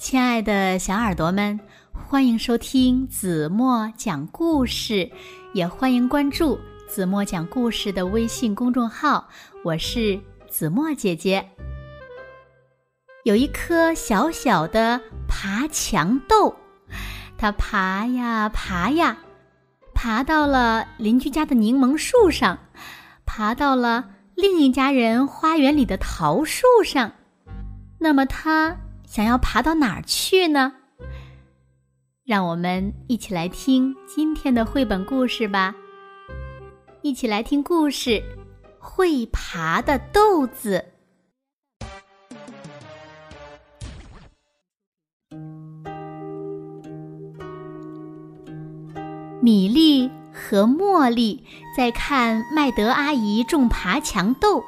亲爱的小耳朵们，欢迎收听子墨讲故事，也欢迎关注子墨讲故事的微信公众号。我是子墨姐姐。有一颗小小的爬墙豆，它爬呀爬呀，爬到了邻居家的柠檬树上，爬到了另一家人花园里的桃树上。那么它想要爬到哪儿去呢？让我们一起来听今天的绘本故事吧。一起来听故事《会爬的豆子》。米粒和茉莉在看麦德阿姨种爬墙豆，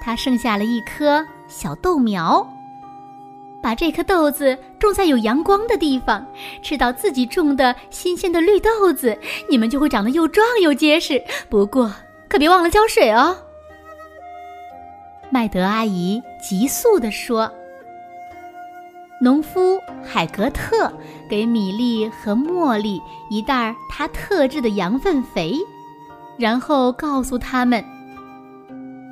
她剩下了一颗。小豆苗，把这颗豆子种在有阳光的地方，吃到自己种的新鲜的绿豆子，你们就会长得又壮又结实。不过可别忘了浇水哦。麦德阿姨急速地说：“农夫海格特给米粒和茉莉一袋他特制的羊粪肥，然后告诉他们。”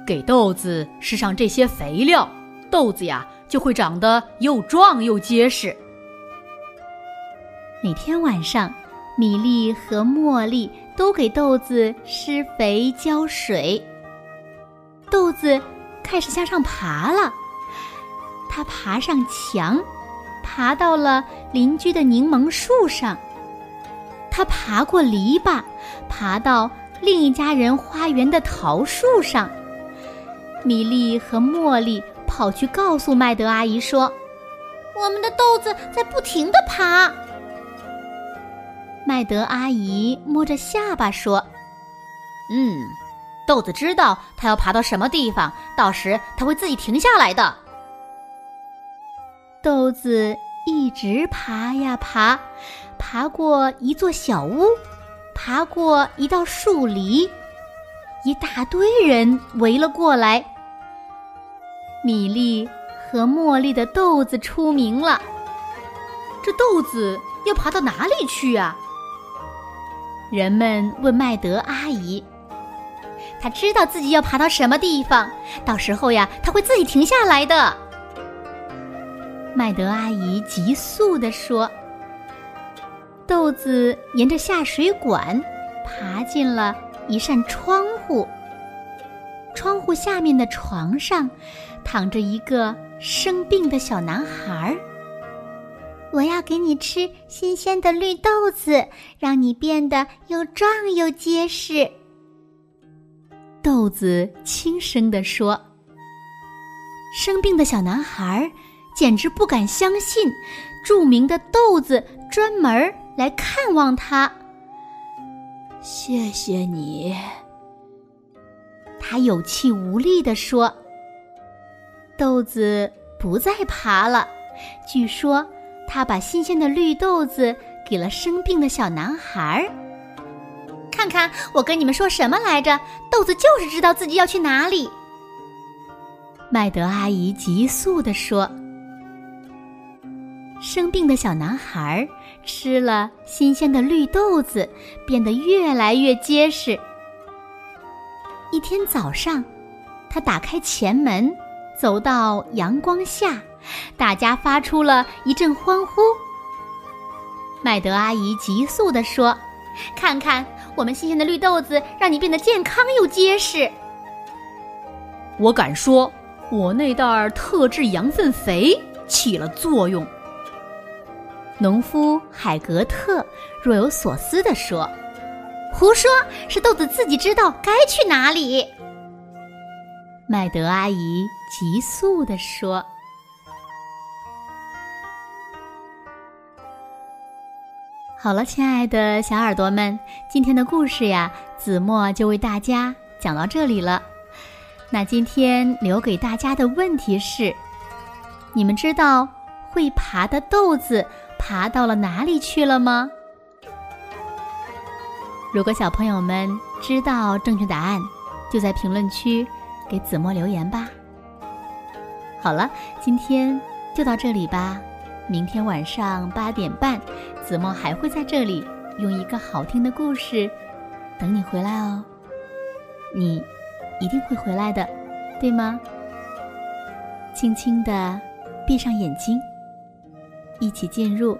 给豆子施上这些肥料，豆子呀就会长得又壮又结实。每天晚上，米粒和茉莉都给豆子施肥浇水。豆子开始向上爬了，它爬上墙，爬到了邻居的柠檬树上，它爬过篱笆，爬到另一家人花园的桃树上。米粒和茉莉跑去告诉麦德阿姨说：“我们的豆子在不停的爬。”麦德阿姨摸着下巴说：“嗯，豆子知道它要爬到什么地方，到时它会自己停下来的。”豆子一直爬呀爬，爬过一座小屋，爬过一道树篱，一大堆人围了过来。米粒和茉莉的豆子出名了。这豆子要爬到哪里去啊？人们问麦德阿姨。他知道自己要爬到什么地方，到时候呀，他会自己停下来的。麦德阿姨急速地说：“豆子沿着下水管爬进了一扇窗户，窗户下面的床上。”躺着一个生病的小男孩。我要给你吃新鲜的绿豆子，让你变得又壮又结实。豆子轻声地说：“生病的小男孩简直不敢相信，著名的豆子专门来看望他。谢谢你。”他有气无力地说。豆子不再爬了。据说，他把新鲜的绿豆子给了生病的小男孩。看看我跟你们说什么来着？豆子就是知道自己要去哪里。麦德阿姨急速地说：“生病的小男孩吃了新鲜的绿豆子，变得越来越结实。一天早上，他打开前门。”走到阳光下，大家发出了一阵欢呼。麦德阿姨急速地说：“看看我们新鲜的绿豆子，让你变得健康又结实。”我敢说，我那袋特制羊粪肥起了作用。农夫海格特若有所思地说：“胡说，是豆子自己知道该去哪里。”麦德阿姨急速地说：“好了，亲爱的小耳朵们，今天的故事呀，子墨就为大家讲到这里了。那今天留给大家的问题是：你们知道会爬的豆子爬到了哪里去了吗？如果小朋友们知道正确答案，就在评论区。”给子墨留言吧。好了，今天就到这里吧，明天晚上八点半，子墨还会在这里用一个好听的故事等你回来哦。你一定会回来的，对吗？轻轻的闭上眼睛，一起进入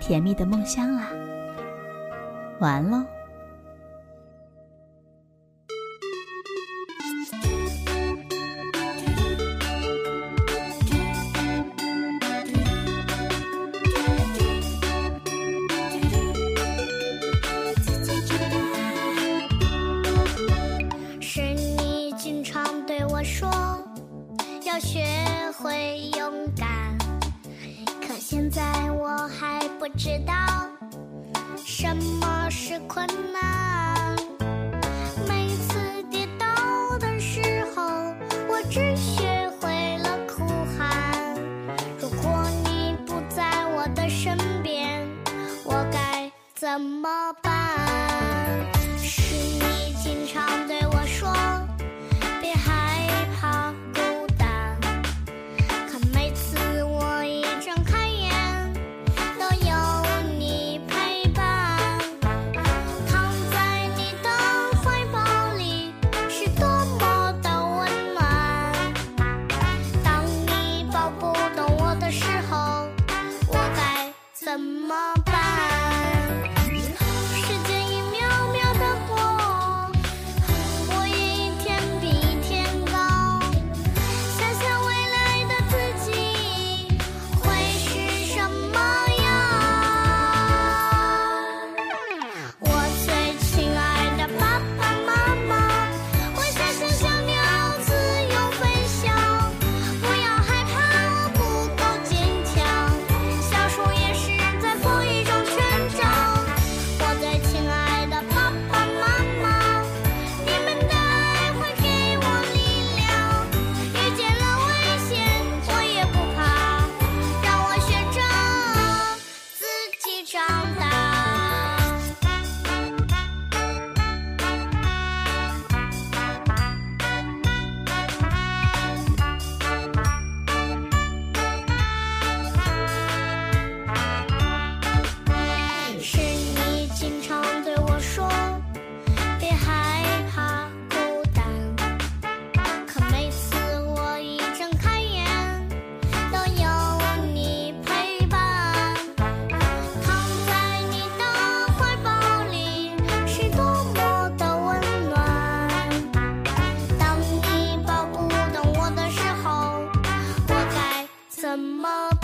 甜蜜的梦乡啦。晚安喽。是困难。每次跌倒的时候，我只学会了哭喊。如果你不在我的身边，我该怎么办？是你经常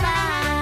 bye.